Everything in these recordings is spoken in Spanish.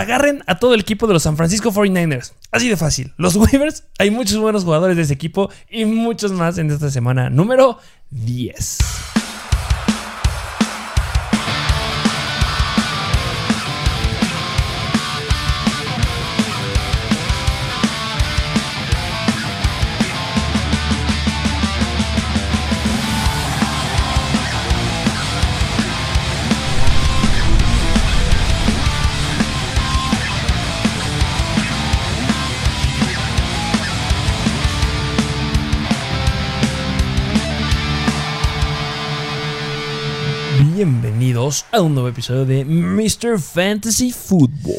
agarren a todo el equipo de los San Francisco 49ers. Así de fácil. Los waivers, hay muchos buenos jugadores de ese equipo y muchos más en esta semana número 10. Bienvenidos a un nuevo episodio de Mr. Fantasy Football.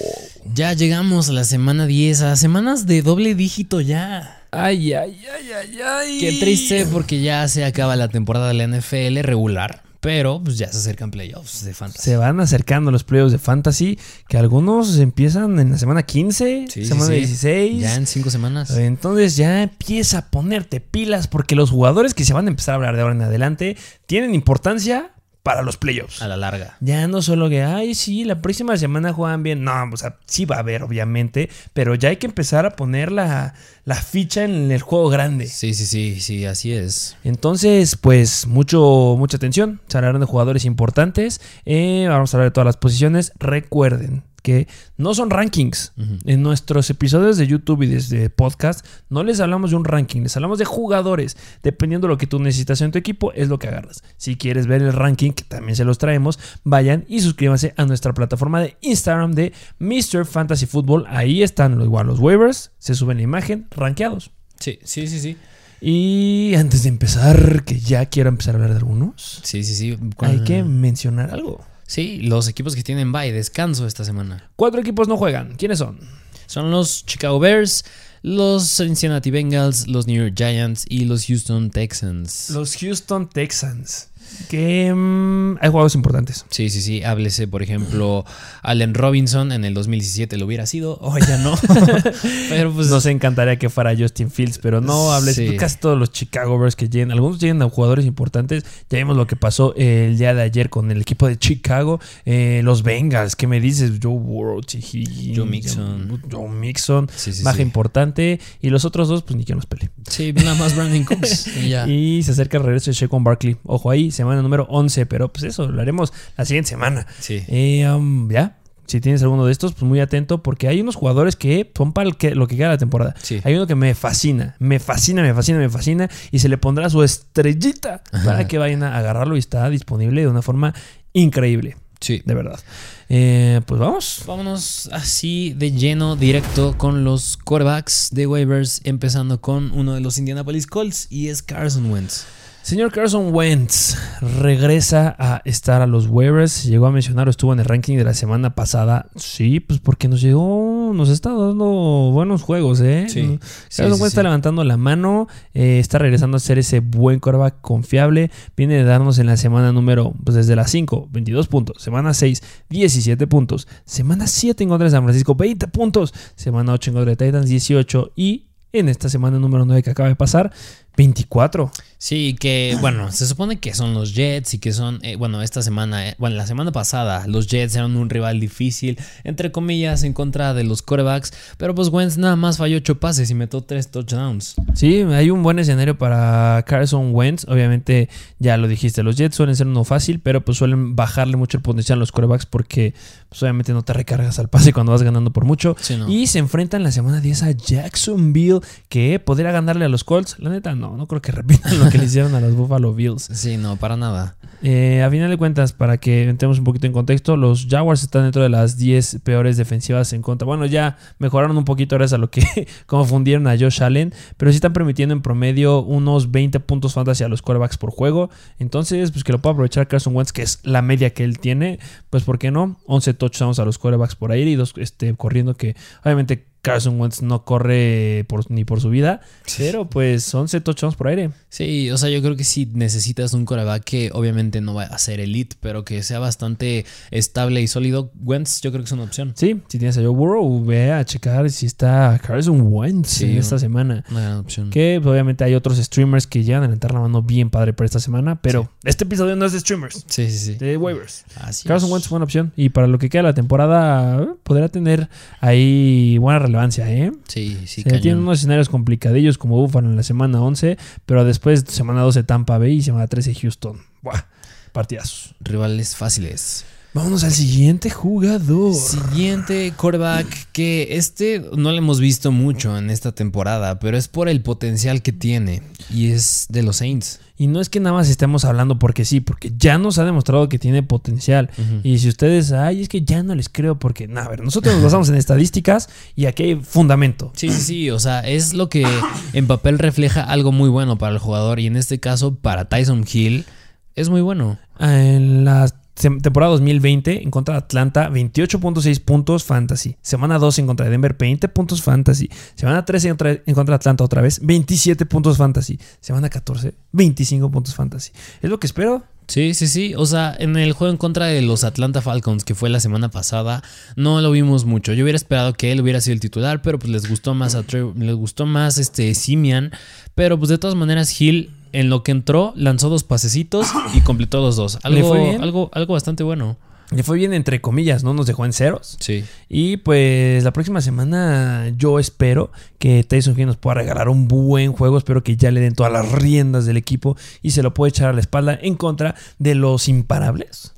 Ya llegamos a la semana 10, a semanas de doble dígito ya. Ay, ay, ay, ay, ay. Qué triste porque ya se acaba la temporada de la NFL regular. Pero pues ya se acercan playoffs de fantasy. Se van acercando los playoffs de fantasy, que algunos empiezan en la semana 15, Sí, sí, semana sí. 16. Ya en cinco semanas. Entonces ya empieza a ponerte pilas porque los jugadores que se van a empezar a hablar de ahora en adelante tienen importancia para los playoffs. A la larga. Ya no solo que, ay, sí, la próxima semana juegan bien. No, o sea, sí va a haber, obviamente, pero ya hay que empezar a poner la, la ficha en el juego grande. Sí, sí, sí, sí, así es. Entonces, pues, mucho, mucha atención. Se hablarán de jugadores importantes. Eh, vamos a hablar de todas las posiciones. Recuerden que no son rankings. En nuestros episodios de YouTube y desde podcast, no les hablamos de un ranking, les hablamos de jugadores. Dependiendo de lo que tú necesitas en tu equipo, es lo que agarras. Si quieres ver el ranking, que también se los traemos, vayan y suscríbanse a nuestra plataforma de Instagram de Mr. Fantasy Football. Ahí están lo igual los waivers, se suben la imagen, rankeados. Sí, sí, sí, sí. Y antes de empezar, que ya quiero empezar a hablar de algunos, Sí, sí, sí. hay que mencionar algo. Sí, los equipos que tienen bye, descanso esta semana. Cuatro equipos no juegan. ¿Quiénes son? Son los Chicago Bears, los Cincinnati Bengals, los New York Giants y los Houston Texans. Los Houston Texans. Que mm, hay jugadores importantes. Sí, sí, sí. Háblese, por ejemplo, Allen Robinson en el 2017 lo hubiera sido. Hoy ya no. Pero pues. Nos encantaría que fuera Justin Fields, pero no hables. Sí. Casi todos los Chicago Bears que llegan, algunos llegan a jugadores importantes. Ya vimos lo que pasó el día de ayer con el equipo de Chicago. Eh, los Bengals, ¿qué me dices? Joe Burrow, Joe Mixon. Joe Mixon. Sí, sí, baja importante. Y los otros dos, pues ni quien los pele. Sí, nada más Brandon Cooks. y ya. Y se acerca el regreso de Shaquan Barkley. Ojo ahí, semana número 11, pero pues eso, lo haremos la siguiente semana. Sí. Eh, um, ya, si tienes alguno de estos, pues muy atento, porque hay unos jugadores que son para el que- lo que queda de la temporada. Sí. Hay uno que me fascina, me fascina, me fascina, me fascina, y se le pondrá su estrellita para que vayan a agarrarlo y está disponible de una forma increíble, Sí. de verdad. Eh, pues vamos. Vámonos así de lleno, directo con los quarterbacks de waivers, empezando con uno de los Indianapolis Colts y es Carson Wentz. Señor Carson Wentz regresa a estar a los waivers. Llegó a mencionar, estuvo en el ranking de la semana pasada. Sí, pues porque nos llegó, nos está dando buenos juegos, ¿eh? Sí, Carson sí, Wentz sí, está levantando la mano, eh, está regresando a ser ese buen quarterback confiable. Viene de darnos en la semana número, pues desde las 5, 22 puntos. Semana 6, 17 puntos. Semana 7 en contra de San Francisco, 20 puntos. Semana 8 en contra de Titans, 18. Y en esta semana número 9 que acaba de pasar, 24. Sí, que bueno, se supone que son los Jets y que son, eh, bueno, esta semana, eh, bueno, la semana pasada los Jets eran un rival difícil, entre comillas, en contra de los quarterbacks, pero pues Wentz nada más falló ocho pases y metió tres touchdowns. Sí, hay un buen escenario para Carson Wentz. Obviamente, ya lo dijiste, los Jets suelen ser uno fácil, pero pues suelen bajarle mucho el potencial a los corebacks porque pues, obviamente no te recargas al pase cuando vas ganando por mucho. Sí, no. Y se enfrentan la semana 10 a Jacksonville, que podría ganarle a los Colts. La neta, no, no creo que repitan lo que le hicieron a los Buffalo Bills. Sí, no, para nada. Eh, a final de cuentas, para que entremos un poquito en contexto, los Jaguars están dentro de las 10 peores defensivas en contra. Bueno, ya mejoraron un poquito gracias a lo que confundieron a Josh Allen, pero sí están permitiendo en promedio unos 20 puntos fantasy a los quarterbacks por juego. Entonces, pues que lo pueda aprovechar Carson Wentz, que es la media que él tiene, pues ¿por qué no? 11 touchdowns a los quarterbacks por aire y dos este, corriendo que obviamente Carson Wentz no corre por- ni por su vida, pero pues 11 touchdowns por aire. Sí, o sea, yo creo que si necesitas un coreback que obviamente no va a ser elite, pero que sea bastante estable y sólido, Wentz yo creo que es una opción. Sí, si tienes a Joe Burrow, ve a checar si está Carson Wentz Sí, en esta semana. Una gran opción. Que pues, obviamente hay otros streamers que llegan a levantar la mano bien padre para esta semana, pero este episodio no es de streamers, Sí, sí, sí. de waivers. Así Carson es. Wentz buena opción y para lo que queda la temporada eh, podrá tener ahí buena relevancia, ¿eh? Sí, sí, Se tienen unos escenarios complicadillos como Buffalo en la semana 11, pero después semana 12 Tampa Bay y semana 13 Houston. Buah, partidazos. Rivales fáciles. Vámonos al siguiente jugador. Siguiente quarterback que este no lo hemos visto mucho en esta temporada, pero es por el potencial que tiene y es de los Saints. Y no es que nada más estemos hablando porque sí, porque ya nos ha demostrado que tiene potencial. Y si ustedes, ay, es que ya no les creo porque, nada, a ver, nosotros nos basamos en estadísticas y aquí hay fundamento. Sí, sí, sí, o sea, es lo que en papel refleja algo muy bueno para el jugador y en este caso para Tyson Hill es muy bueno. En la tem- temporada 2020 en contra de Atlanta, 28.6 puntos fantasy. Semana 2 en contra de Denver, 20 puntos fantasy. Semana 13 en contra, de Atlanta otra vez, 27 puntos fantasy. Semana 14, 25 puntos fantasy. Es lo que espero. Sí, sí, sí. O sea, en el juego en contra de los Atlanta Falcons, que fue la semana pasada, no lo vimos mucho. Yo hubiera esperado que él hubiera sido el titular, pero pues les gustó más a Tre- les gustó más este Simian. Pero pues de todas maneras, Hill, en lo que entró, lanzó dos pasecitos y completó los dos. Le Algo, fue bien. algo, algo bastante bueno. Le fue bien entre comillas, ¿no? Nos dejó en ceros. Sí. Y pues la próxima semana yo espero que Tyson Hill nos pueda regalar un buen juego. Espero que ya le den todas las riendas del equipo y se lo pueda echar a la espalda en contra de los imparables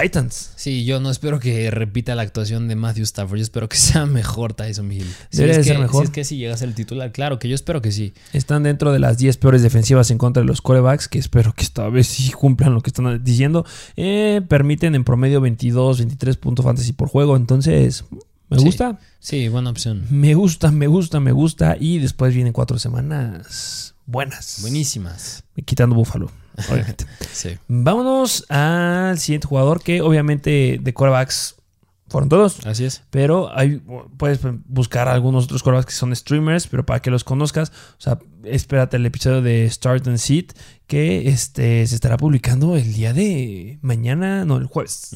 Titans. Sí, yo no espero que repita la actuación de Matthew Stafford. Yo espero que sea mejor Tyson Hill. Si Debe es de que, ser mejor. Si es que si llega a ser el titular, claro que yo espero que sí. Están dentro de las 10 peores defensivas en contra de los corebacks, que espero que esta vez sí cumplan lo que están diciendo. Eh, permiten en promedio 22, 23 puntos fantasy por juego. Entonces, me Sí. gusta, Sí, buena opción. me gusta, me gusta, me gusta. Y después vienen cuatro semanas buenas. Buenísimas. Quitando Búfalo, obviamente. Sí. Vámonos al siguiente jugador que obviamente de corebacks fueron todos. Así es. Pero hay, puedes buscar algunos otros corebacks que son streamers, pero para que los conozcas, o sea, espérate el episodio de Start and Sit que este, se estará publicando el día de mañana, no, el jueves.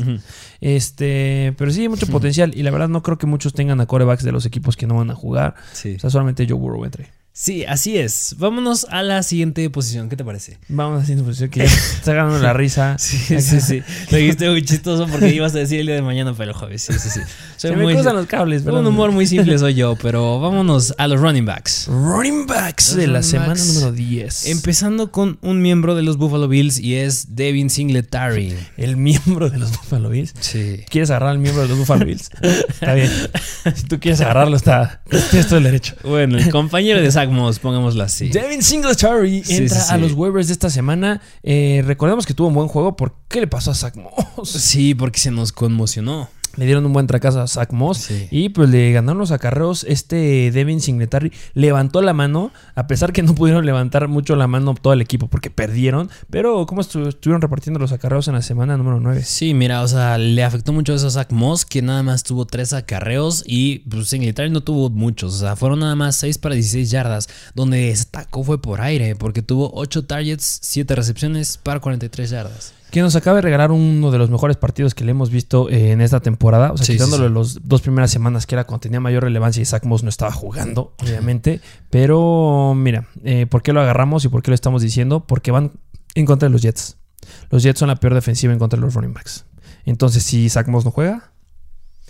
Este, pero sí hay mucho potencial y la verdad no creo que muchos tengan a corebacks de los equipos que no van a jugar. Sí. O sea, solamente Joe Burrow entre. Sí, así es. Vámonos a la siguiente posición. ¿Qué te parece? Vamos haciendo posición que ya está ganando la risa. Sí, sí, sí. Lo dijiste muy chistoso porque ibas a decir el día de mañana, pero el jueves. Sí, sí, sí. Soy Se me muy- cruzan los cables, un humor muy simple soy yo, pero vámonos a los running backs. Running backs Los de la semana backs. número 10. Empezando con un miembro de los Buffalo Bills y es Devin Singletary. el miembro de los Buffalo Bills. Sí. ¿Quieres agarrar al miembro de los Buffalo Bills? está bien. Si tú quieres agarrarlo, está. Tienes todo el derecho. Bueno, el compañero de Zach Moss, pongámoslo así. Devin Singletary Sí, entra sí, sí. a los waivers de esta semana. Eh, recordemos que tuvo un buen juego. ¿Por qué le pasó a Zach Moss? Sí, porque se nos conmocionó. Le dieron un buen tracazo a Zach Moss. Sí. Y pues le ganaron los acarreos. Este Devin Singletary levantó la mano. A pesar que no pudieron levantar mucho la mano todo el equipo porque perdieron. Pero ¿cómo estu- estuvieron repartiendo los acarreos en la semana número 9? Sí, mira, o sea, le afectó mucho eso a Zach Moss, que nada más tuvo tres acarreos y pues Singletary no tuvo muchos. O sea, fueron nada más 6 para 16 yardas. Donde destacó fue por aire, porque tuvo 8 targets, 7 recepciones para 43 yardas. Que nos acaba de regalar uno de los mejores partidos que le hemos visto eh, en esta temporada. O sea, Sí, quitándolo sí. los dos primeras semanas, que era cuando tenía mayor relevancia y Zach Moss no estaba jugando, obviamente. Pero mira, eh, ¿por qué lo agarramos y por qué lo estamos diciendo? Porque van en contra de los Jets. Los Jets son la peor defensiva en contra de los running backs. Entonces, si Zach Moss no juega,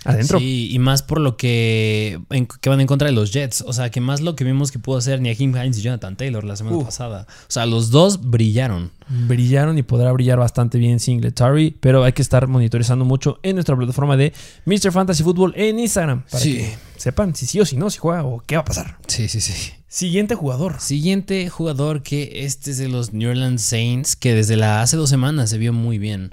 adentro. Sí, y más por lo que, en- que van en contra de los Jets. O sea, que más lo que vimos que pudo hacer Niahim Hines y Jonathan Taylor la semana Uh. pasada. O sea, los dos brillaron. Brillaron y podrá brillar bastante bien Singletary, pero hay que estar monitorizando mucho en nuestra plataforma de Mr. Fantasy Football en Instagram para Sí. que sepan si sí o si no, si juega o qué va a pasar. Sí, sí, sí. Siguiente jugador. Siguiente jugador que este es de los New Orleans Saints, que desde la hace dos semanas se vio muy bien.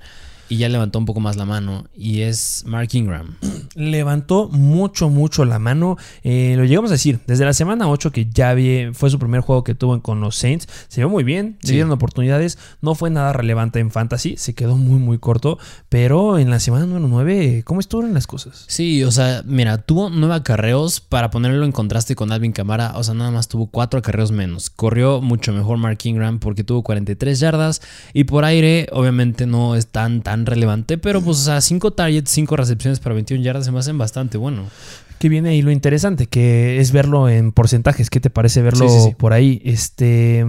Y ya levantó un poco más la mano y es Mark Ingram. Levantó mucho, mucho la mano. Eh, lo llegamos a decir, desde la semana 8 que ya vi, fue su primer juego que tuvo con los Saints, se vio muy bien, le dieron oportunidades, no fue nada relevante en fantasy, se quedó muy, muy corto, pero en la semana número 9, ¿cómo estuvieron las cosas? Sí, o sea, mira, tuvo nueve acarreos para ponerlo en contraste con Alvin Camara, o sea, nada más tuvo cuatro acarreos menos. Corrió mucho mejor Mark Ingram porque tuvo 43 yardas y por aire, obviamente no es tan, tan relevante, pero pues, o sea, 5 targets, 5 recepciones para 21 yardas se me hacen bastante bueno que viene ahí lo interesante, que es verlo en porcentajes. ¿Qué te parece verlo por ahí? Este.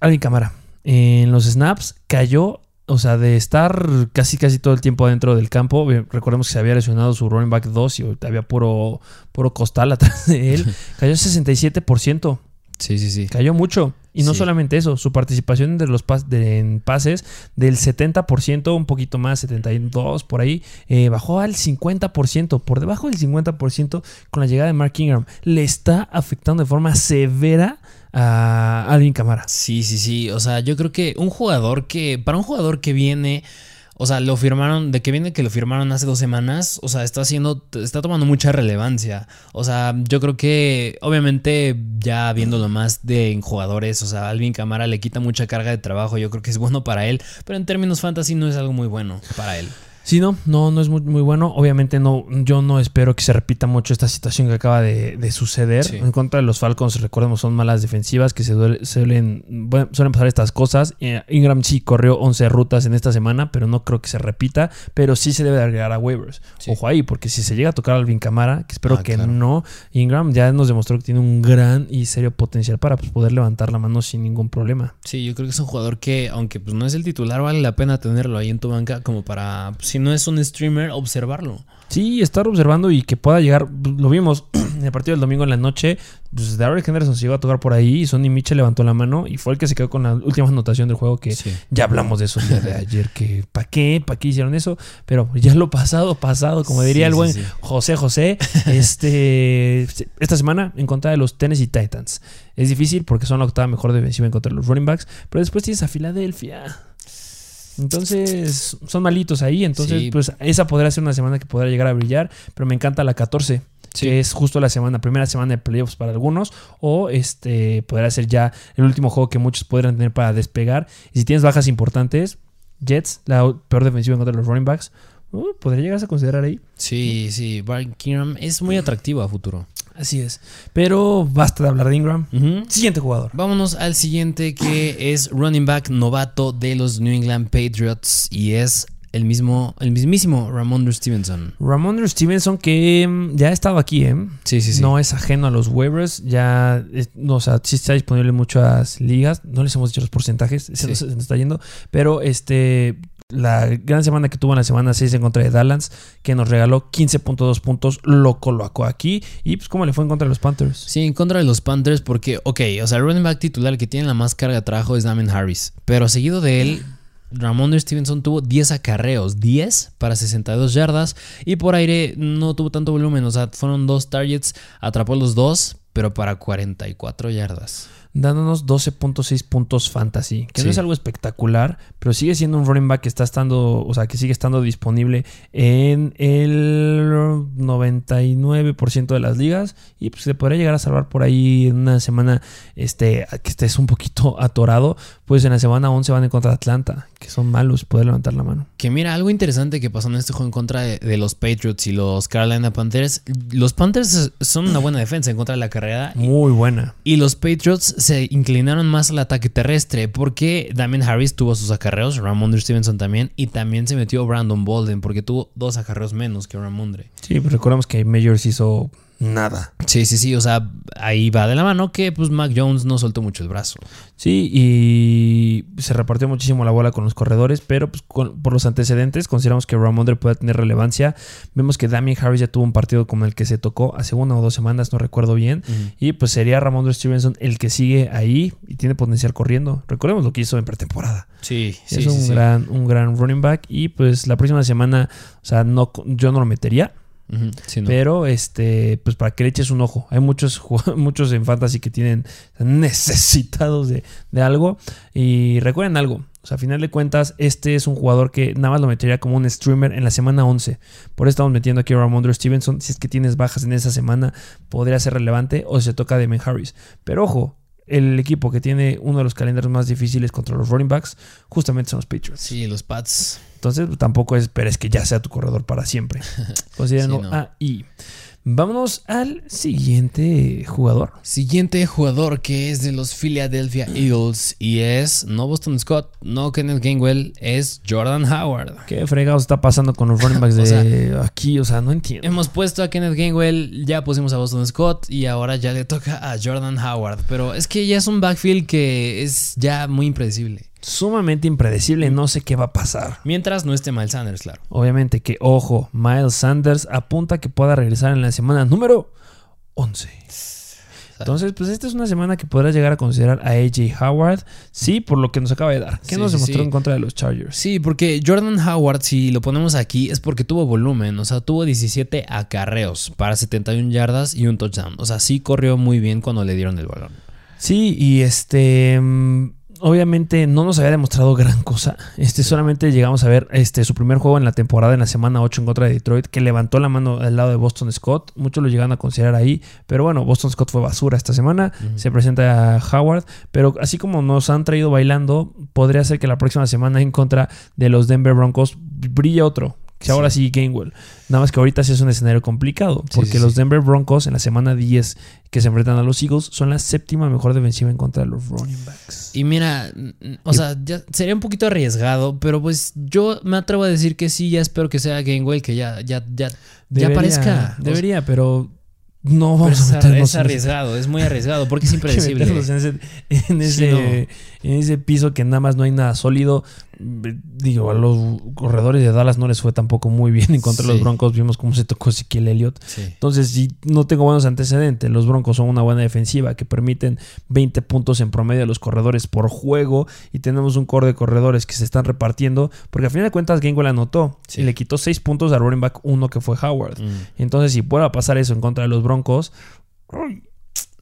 Alvin Cámara. En los snaps cayó. O sea, de estar casi casi todo el tiempo dentro del campo, recordemos que se había lesionado su running back 2 y había puro, puro costal atrás de él, cayó 67%. Sí, sí, sí. Cayó mucho. Y no solamente eso, su participación de los en pases del 70%, un poquito más, 72 por ahí, eh, bajó al 50%, por debajo del 50% con la llegada de Mark Ingram. Le está afectando de forma severa a Alvin Camara. Sí, sí, sí. O sea, yo creo que un jugador que, para un jugador que viene o sea, lo firmaron, de que viene que lo firmaron hace dos semanas, o sea, está haciendo, está tomando mucha relevancia. O sea, yo creo que, obviamente, ya viéndolo más de jugadores, o sea, Alvin Camara le quita mucha carga de trabajo, yo creo que es bueno para él, pero en términos fantasy no es algo muy bueno para él. Sí, no, no, no es muy, muy, bueno. Obviamente no, yo no espero que se repita mucho esta situación que acaba de, suceder. En contra de los Falcons, recordemos, son malas defensivas que se suelen, suelen pasar estas cosas. Eh, Ingram sí corrió 11 rutas en esta semana, pero no creo que se repita. Pero sí se debe agregar a waivers. Ojo ahí, porque si se llega a tocar a Alvin Camara, que espero ah, que no, Ingram ya nos demostró que tiene un gran y serio potencial para pues, poder levantar la mano sin ningún problema. Sí, yo creo que es un jugador que, aunque pues, no es el titular, vale la pena tenerlo ahí en tu banca como para si no es un streamer, observarlo. Sí, estar observando y que pueda llegar. Lo vimos en el partido del domingo en la noche. Pues Darrell Henderson se iba a tocar por ahí y Sonny Mitchell levantó la mano y fue el que se quedó con la última anotación del juego. Que ya hablamos de eso el día de ayer. Que ¿para qué? ¿Para qué hicieron eso? Pero ya lo pasado, pasado, como diría el buen José José. este Esta semana en contra de los Tennessee Titans. Es difícil porque son la octava mejor defensiva en contra de los running backs. Pero después tienes a Filadelfia. Entonces, son malitos ahí. Entonces, pues esa podría ser una semana que podrá llegar a brillar. Pero me encanta la 14. que es justo la semana, primera semana de playoffs para algunos, o este podrá ser ya el último juego que muchos podrán tener para despegar. Y si tienes bajas importantes, Jets, la peor defensiva en contra de los running backs, uh, podría llegarse a considerar ahí. Sí, sí, Brian Keenum es muy atractivo a futuro. Así es. Pero basta de hablar de Ingram. Siguiente jugador. Vámonos al siguiente que es running back novato de los New England Patriots y es el mismo, el mismísimo Ramondre Stevenson. Ramondre Stevenson que mm, ya ha estado aquí, ¿eh? Sí, sí, sí. No es ajeno a los waivers, ya, no, o sea, sí está disponible en muchas ligas. No les hemos dicho los porcentajes, se, nos, está yendo, pero este la gran semana que tuvo en la semana 6 en contra de Dallas, que nos regaló 15.2 puntos, lo colocó aquí. Y pues, ¿cómo le fue en contra de los Panthers? Sí, en contra de los Panthers, porque, ok, o sea, el running back titular que tiene la más carga de trabajo es Damien Harris, pero seguido de él. Ramondre Stevenson tuvo 10 acarreos, 10 para 62 yardas y por aire no tuvo tanto volumen, o sea, fueron dos targets, atrapó los dos, pero para 44 yardas dándonos 12.6 puntos fantasy, que no es algo espectacular, pero sigue siendo un running back que está estando, o sea, que sigue estando disponible en el 99% de las ligas y pues se podría llegar a salvar por ahí en una semana este que estés un poquito atorado, pues en la semana 11 van en contra de Atlanta, que son malos, poder levantar la mano. Que mira, algo interesante que pasó en este juego en contra de, los Patriots y los Carolina Panthers, los Panthers son una buena defensa en contra de la carrera. Muy buena. Y los Patriots se inclinaron más al ataque terrestre porque Damien Harris tuvo sus acarreos, Ramondre Stevenson también, y también se metió Brandon Bolden porque tuvo dos acarreos menos que Ramondre. Sí, pero recordemos que Majors hizo nada. Sí, sí, sí, o sea, ahí va de la mano que pues Mac Jones no soltó mucho el brazo. Sí, y se repartió muchísimo la bola con los corredores, pero pues, por los antecedentes consideramos que Ramondre puede tener relevancia. Vemos que Damien Harris ya tuvo un partido como el que se tocó hace una o dos semanas, no recuerdo bien, y pues sería Ramondre Stevenson el que sigue ahí y tiene potencial corriendo. Recordemos lo que hizo en pretemporada. Sí, sí, es un gran un gran running back y pues la próxima semana, o sea, no yo no lo metería Pero, este, pues para que le eches un ojo. Hay muchos, muchos en fantasy que tienen necesitados de, de algo. Y recuerden algo. A final de cuentas, este es un jugador que nada más lo metería como un streamer en la semana 11. Por eso estamos metiendo aquí a Ramondre Stevenson. Si es que tienes bajas en esa semana, podría ser relevante. O se toca a Damon Harris. Pero ojo, el equipo que tiene uno de los calendarios más difíciles contra los running backs, justamente son los Patriots. Sí, los Pats. Entonces tampoco esperes que ya sea tu corredor para siempre. Considéralo Sí, no. ahí. Vámonos al siguiente jugador. Siguiente jugador que es de los Philadelphia Eagles y es no Boston Scott, no Kenneth Gainwell, es Jordan Howard. ¿Qué fregados está pasando con los running backs de O sea, aquí? O sea, no entiendo. Hemos puesto a Kenneth Gainwell, ya pusimos a Boston Scott y ahora ya le toca a Jordan Howard. Pero es que ya es un backfield que es ya muy impredecible. Sumamente impredecible, no sé qué va a pasar. Mientras no esté Miles Sanders, claro. Obviamente que, ojo, Miles Sanders apunta que pueda regresar en la semana número 11. Entonces, pues esta es una semana que podrás llegar a considerar a AJ Howard, sí, por lo que nos acaba de dar. ¿Qué Sí, nos demostró sí. en contra de los Chargers? Sí, porque Jordan Howard, si lo ponemos aquí, es porque tuvo volumen. O sea, tuvo 17 acarreos para 71 yardas y un touchdown. O sea, sí corrió muy bien cuando le dieron el balón. Sí, y este. Obviamente no nos había demostrado gran cosa. Este solamente llegamos a ver este su primer juego en la temporada en la semana 8 en contra de Detroit, que levantó la mano al lado de Boston Scott. Muchos lo llegan a considerar ahí, pero bueno, Boston Scott fue basura esta semana. Se presenta a Howard, pero así como nos han traído bailando, podría ser que la próxima semana en contra de los Denver Broncos brille otro. Que ahora sí, Gainwell. Nada más que ahorita sí es un escenario complicado. Porque sí, los. Denver Broncos en la semana 10 que se enfrentan a los Eagles son la séptima mejor defensiva en contra de los running backs. Y mira, o sea, ya sería un poquito arriesgado, pero pues yo me atrevo a decir que sí, ya espero que sea Gainwell, que ya, ya, ya, ya Debería- aparezca. O sea, Debería, pero no pero vamos es, a meternos es arriesgado, es muy arriesgado, porque es impredecible. en ese, en, ese, Sí, en ese piso que nada más no hay nada sólido. Digo, a los corredores de Dallas no les fue tampoco muy bien en contra de los. Broncos. Vimos cómo se tocó Ezequiel Elliott. Sí. Entonces, si no tengo buenos antecedentes, los Broncos son una buena defensiva que permiten 20 puntos en promedio a los corredores por juego y tenemos un core de corredores que se están repartiendo, porque al final de cuentas Gainwell anotó Sí. y le quitó 6 puntos al running back 1 que fue Howard. Mm. Entonces, si pueda pasar eso en contra de los Broncos,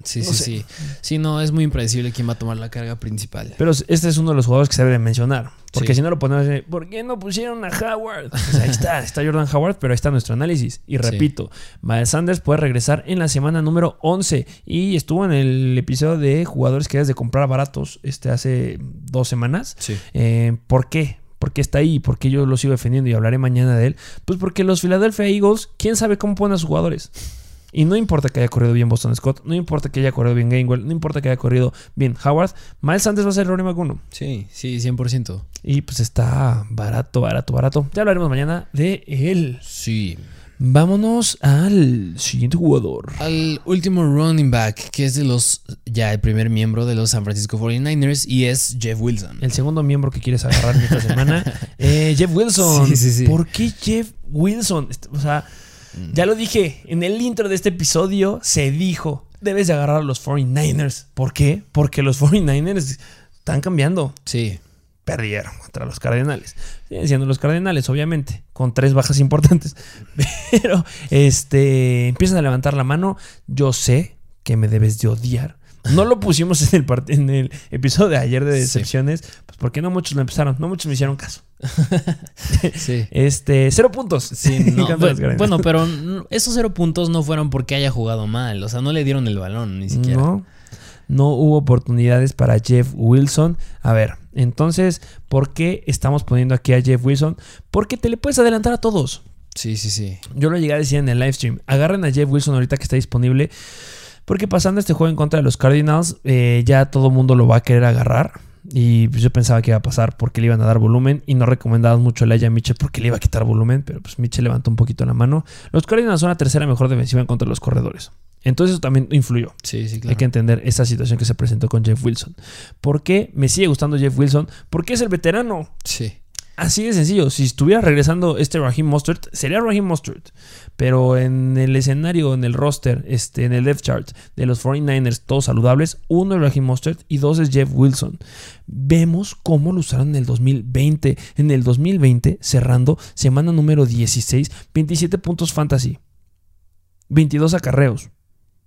Sí, No sí, sé. sí. Sí, no, es muy impredecible quién va a tomar la carga principal. pero este es uno de los jugadores que se debe de mencionar, porque Sí. si no lo ponemos, ¿por qué no pusieron a Howard? O sea, ahí está, está Jordan Howard, pero ahí está nuestro análisis. Y repito, Miles Sanders puede regresar en la semana número 11 y estuvo en el episodio de jugadores que debes de comprar baratos este, hace dos semanas. Sí. Eh, ¿Por qué? ¿Por qué está ahí? ¿Por qué yo lo sigo defendiendo y hablaré mañana de él? Pues porque los Philadelphia Eagles, quién sabe cómo ponen a sus jugadores. Y no importa que haya corrido bien Boston Scott, no importa que haya corrido bien Gainwell, no importa que haya corrido bien Howard, Miles Sanders va a ser el running back uno. Sí, sí, 100%. Y pues está barato, barato, barato. Ya hablaremos mañana de él. Sí. Vámonos al siguiente jugador. Al último running back, que es de los, ya el primer miembro de los San Francisco 49ers, y es Jeff Wilson. El segundo miembro que quieres agarrar esta semana, eh, Jeff Wilson. Sí, sí, sí. ¿Por qué Jeff Wilson? O sea, ya lo dije, en el intro de este episodio se dijo, debes de agarrar a los 49ers. ¿Por qué? Porque los 49ers están cambiando. Sí. Perdieron contra los Cardenales. Siguen siendo los Cardenales, obviamente, con tres bajas importantes. Pero este empiezan a levantar la mano. Yo sé que me debes de odiar. No lo pusimos en el, part- en el episodio de ayer de Sí. decepciones, pues porque no muchos lo empezaron, no muchos me hicieron caso. Sí. Este, cero puntos. Sí, no, bu- Cardenales. bueno, pero esos cero puntos no fueron porque haya jugado mal. O sea, no le dieron el balón ni siquiera. No, no hubo oportunidades para Jeff Wilson. A ver, entonces, ¿por qué estamos poniendo aquí a Jeff Wilson? Porque te le puedes adelantar a todos. Sí, sí, sí. Yo lo llegué a decir en el live stream. Agarren a Jeff Wilson ahorita que está disponible. Porque pasando este juego en contra de los Cardinals, eh, ya todo el mundo lo va a querer agarrar. Y pues yo pensaba que iba a pasar porque le iban a dar volumen. Y no recomendaban mucho a Elijah Mitchell porque le iba a quitar volumen. Pero pues Mitchell levantó un poquito la mano. Los Cardinals son la tercera mejor defensiva en contra de los corredores. Entonces eso también influyó. Sí, sí, claro. Hay que entender esta situación que se presentó con Jeff Wilson. ¿Por qué me sigue gustando Jeff Wilson? Porque es el veterano. Sí. Así de sencillo. Si estuviera regresando este Raheem Mostert, sería Raheem Mostert. Pero en el escenario, en el roster, este, en el depth chart de los 49ers, todos saludables, uno es Raheem Mostert y dos es Jeff Wilson. Vemos cómo lo usaron en el 2020. En el 2020, cerrando semana número 16, 27 puntos fantasy. 22 acarreos,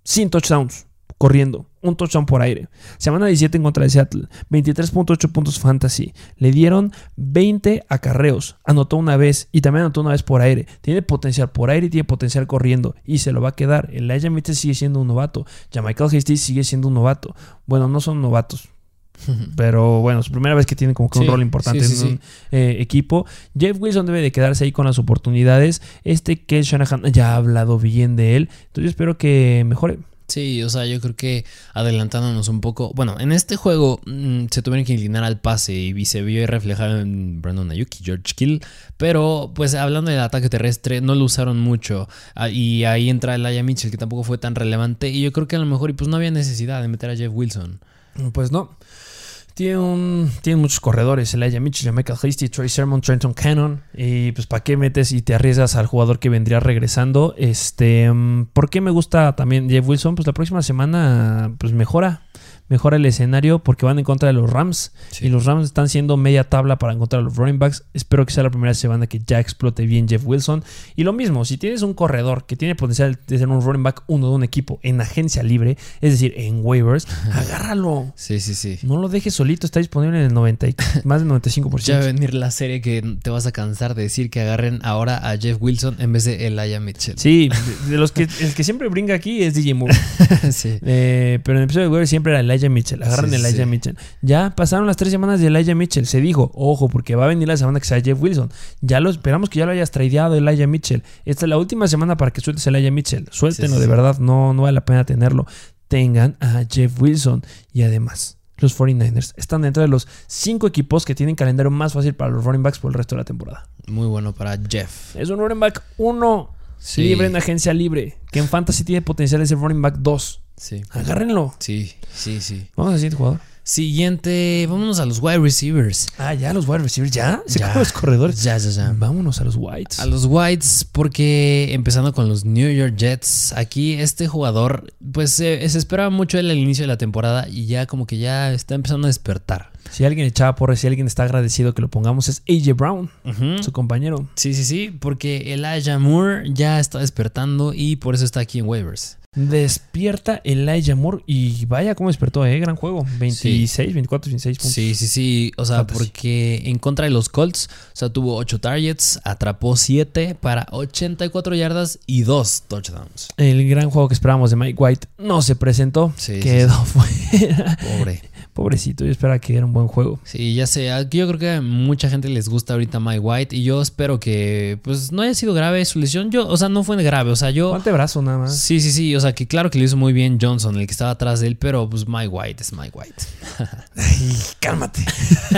sin touchdowns, corriendo, un touchdown por aire. Semana 17 en contra de Seattle, 23.8 puntos fantasy. Le dieron 20 acarreos, anotó una vez y también anotó una vez por aire. Tiene potencial por aire y tiene potencial corriendo y se lo va a quedar. Elijah Mitchell sigue siendo un novato, Michael Hasty sigue siendo un novato. Bueno, no son novatos, pero bueno, es primera vez que tiene como que un rol importante sí, sí, en un eh, equipo. Jeff Wilson debe de quedarse ahí con las oportunidades. Este que Shanahan ya ha hablado bien de él. Entonces yo espero que mejore. Sí, o sea, yo creo que adelantándonos un poco. Bueno, en este juego mm, se tuvieron que inclinar al pase y se vio reflejado en Brandon Ayuk y George Kill. Pero, pues hablando del ataque terrestre, no lo usaron mucho. Ah, Y ahí entra Elijah Mitchell, que tampoco fue tan relevante. Y yo creo que a lo mejor, y pues no había necesidad de meter a Jeff Wilson. Pues no. Tiene, un, tiene muchos corredores, Elijah Mitchell, Michael Hasty, Troy Sermon, Trenton Cannon. Y pues ¿para qué metes y te arriesgas al jugador que vendría regresando? Este, mm, ¿Por qué me gusta también Jeff Wilson? Pues la próxima semana pues mejora. Mejora el escenario porque van en contra de los Rams. Sí. Y los Rams están siendo media tabla para encontrar a los running backs. Espero que sea la primera semana que ya explote bien Jeff Wilson. Y lo mismo, si tienes un corredor que tiene potencial de ser un running back uno de un equipo en agencia libre, es decir, en waivers, agárralo. Sí, sí, sí. No lo dejes solito, está disponible en el 90 y- más del 95%. Ya va a venir la serie que te vas a cansar de decir que agarren ahora a Jeff Wilson en vez de Elijah Mitchell. Sí, de, de los que el que siempre brinca aquí es DJ Moore. sí. Eh, pero en el episodio de waivers siempre era Elijah Mitchell. Agarran Sí, Elijah sí. Mitchell. Ya pasaron las tres semanas de Elijah Mitchell. Se dijo, ojo, porque va a venir la semana que sea Jeff Wilson. Ya lo esperamos que ya lo hayas tradeado Elijah Mitchell. Esta es la última semana para que sueltes a Elijah Mitchell. Suéltenlo, Sí, de verdad. No, no vale la pena tenerlo. Tengan a Jeff Wilson. Y además, los 49ers están dentro de los cinco equipos que tienen calendario más fácil para los running backs por el resto de la temporada. Muy bueno para Jeff. Es un running back 1 Sí. libre en agencia libre. Que en fantasy tiene potencial de ser running back 2. Sí. Agárrenlo. Sí, sí, sí. Vamos al siguiente jugador. Siguiente, vámonos a los wide receivers. Ah, ya, los wide receivers, ya. Se Ya. los corredores. Ya, ya, ya. Vámonos a los whites. A los Whites, porque empezando con los New York Jets, aquí este jugador, pues se se esperaba mucho él al inicio de la temporada y ya como que ya está empezando a despertar. Si alguien echaba por si alguien está agradecido que lo pongamos, es AJ Brown, su compañero. Sí, sí, sí, porque Elijah Moore ya está despertando y por eso está aquí en waivers. Despierta Elijah Moore y vaya cómo despertó, ¿eh? Gran juego. 26, 24, 26 puntos. Sí, sí, sí. O sea, Fantasy. porque en contra de los Colts, o sea, tuvo 8 targets, atrapó 7 para 84 yardas y 2 touchdowns. El gran juego que esperábamos de Mike White no se presentó. Sí, quedó fuera. Pobre. Pobrecito, yo esperaba que era un buen juego. Sí, ya sé. Yo creo que a mucha gente les gusta ahorita Mike White y yo espero que pues no haya sido grave su lesión. Yo, o sea, no fue grave. O sea, yo. Guante brazo nada más. Sí, sí, sí. O sea, que claro que lo hizo muy bien Johnson, el que estaba atrás de él, pero pues Mike White es Mike White. Ay, cálmate.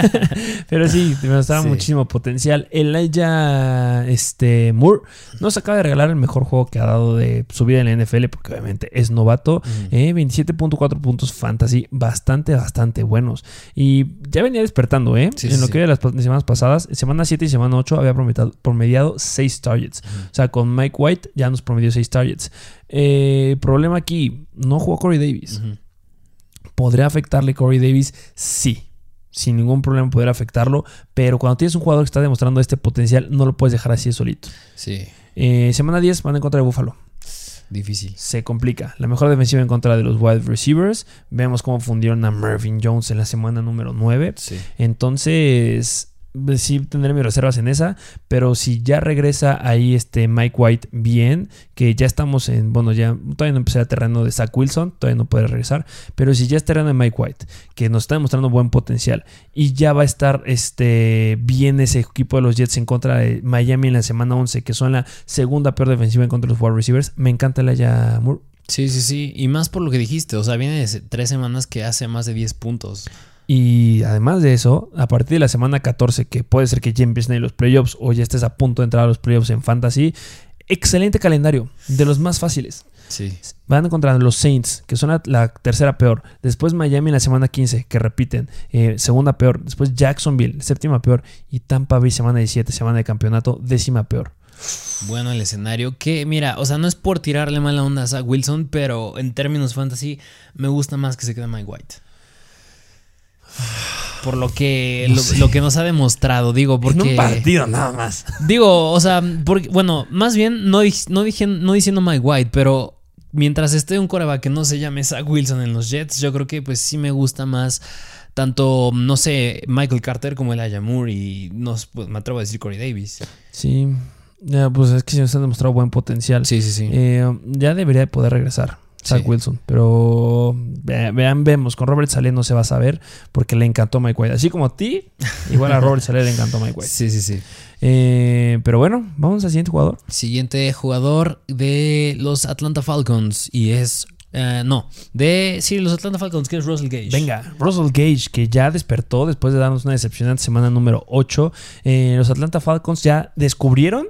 Pero sí, te mostraba Sí. muchísimo potencial. Elijah este, Moore nos acaba de regalar el mejor juego que ha dado de su vida en la NFL, porque obviamente es novato. Eh, 27.4 puntos fantasy, bastante, bastante buenos. Y ya venía despertando, ¿eh? Sí, en sí, lo que de las semanas pasadas, semana 7 y semana 8 había promediado, promediado 6 targets. O sea, con Mike White ya nos promedió 6 targets. Eh, problema aquí, no jugó Corey Davis. Ujú. ¿Podría afectarle Corey Davis? Sí. Sin ningún problema poder afectarlo. Pero cuando tienes un jugador que está demostrando este potencial, no lo puedes dejar así de solito. Sí, Eh, semana 10 van en contra de Buffalo. difícil. Se complica. La mejor defensiva en contra de los wide receivers. Vemos cómo fundieron a Mervyn Jones en la semana número 9. Sí. Entonces, sí tendré mis reservas en esa. Pero si ya regresa ahí este Mike White bien, que ya estamos en, bueno, ya todavía no empecé a terreno de Zach Wilson, todavía no puede regresar. Pero si ya es terreno de Mike White, que nos está demostrando buen potencial, y ya va a estar este, bien ese equipo de los Jets en contra de Miami en la semana 11, que son la segunda peor defensiva en contra de los wide receivers, me encanta la ya Moore. Sí, sí, sí. Y más por lo que dijiste. O sea, viene de tres semanas que hace más de 10 puntos. Y además de eso, a partir de la semana 14, que puede ser que ya empiecen ahí los playoffs o ya estés a punto de entrar a los playoffs en Fantasy, excelente calendario, de los más fáciles. Sí. Van contra los Saints, que son la, la tercera peor. Después Miami en la semana 15, que repiten, eh, segunda peor. Después Jacksonville, séptima peor. Y Tampa Bay, semana 17, semana de campeonato, décima peor. Bueno, el escenario. Que, mira, o sea, no es por tirarle mala onda a Zach Wilson, pero en términos fantasy, me gusta más que se quede Mike White. Por lo que No lo, que nos ha demostrado, digo, En porque un partido nada más. digo, o sea, porque bueno, más bien no no dije no diciendo Mike White, pero mientras esté un coreback que no se llame Zach Wilson en los Jets, yo creo que pues sí me gusta más tanto, no sé, Michael Carter como el Moore y no, pues, me atrevo a decir Corey Davis. Sí. Ya, pues es que se nos ha demostrado buen potencial. Sí, sí, sí. Eh, ya debería de poder regresar Zach Sí. Wilson. Pero ve- vean, vemos, con Robert Saleh no se va a saber porque le encantó Mike White. Así como a ti, igual a Robert Saleh le encantó Mike White. Sí, sí, sí. Eh, pero bueno, vamos al siguiente jugador. Siguiente jugador de los Atlanta Falcons y es eh, no, de sí, los Atlanta Falcons que es Russell Gage. Venga, Russell Gage, que ya despertó después de darnos una decepcionante semana número 8. Eh, los Atlanta Falcons ya descubrieron